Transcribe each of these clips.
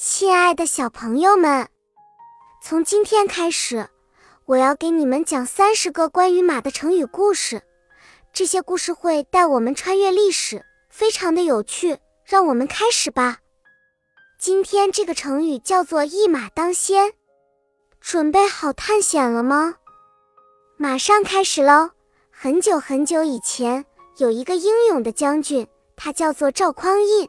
亲爱的小朋友们，从今天开始，我要给你们讲三十个关于马的成语故事。这些故事会带我们穿越历史，非常的有趣。让我们开始吧。今天这个成语叫做“一马当先”，准备好探险了吗？马上开始喽！很久很久以前，有一个英勇的将军，他叫做赵匡胤。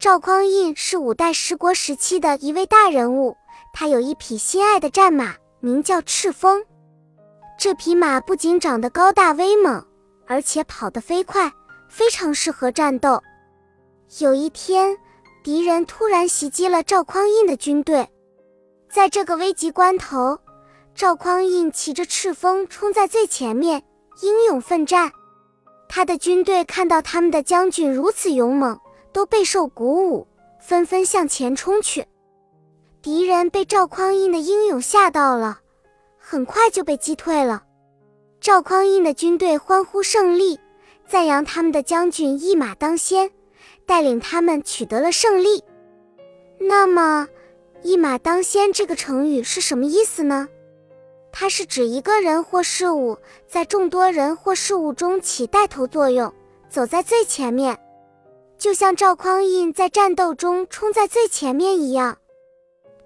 赵匡胤是五代十国时期的一位大人物，他有一匹心爱的战马，名叫赤峰。这匹马不仅长得高大威猛，而且跑得飞快，非常适合战斗。有一天，敌人突然袭击了赵匡胤的军队，在这个危急关头，赵匡胤骑着赤峰冲在最前面，英勇奋战。他的军队看到他们的将军如此勇猛。都备受鼓舞，纷纷向前冲去。敌人被赵匡胤的英勇吓到了，很快就被击退了。赵匡胤的军队欢呼胜利，赞扬他们的将军一马当先，带领他们取得了胜利。那么，“一马当先”这个成语是什么意思呢？它是指一个人或事物在众多人或事物中起带头作用，走在最前面。就像赵匡胤在战斗中冲在最前面一样，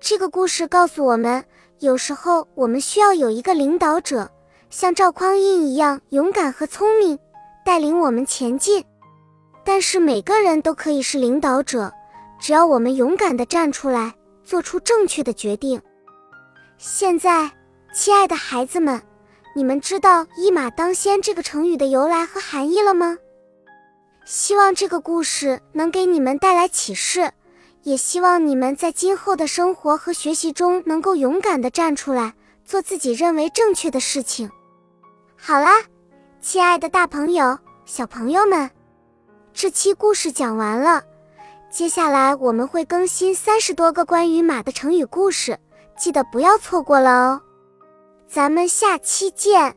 这个故事告诉我们，有时候我们需要有一个领导者，像赵匡胤一样勇敢和聪明，带领我们前进。但是每个人都可以是领导者，只要我们勇敢地站出来，做出正确的决定。现在，亲爱的孩子们，你们知道“一马当先”这个成语的由来和含义了吗？希望这个故事能给你们带来启示，也希望你们在今后的生活和学习中能够勇敢地站出来，做自己认为正确的事情。好啦，亲爱的大朋友、小朋友们，这期故事讲完了，接下来我们会更新三十多个关于马的成语故事，记得不要错过了哦。咱们下期见。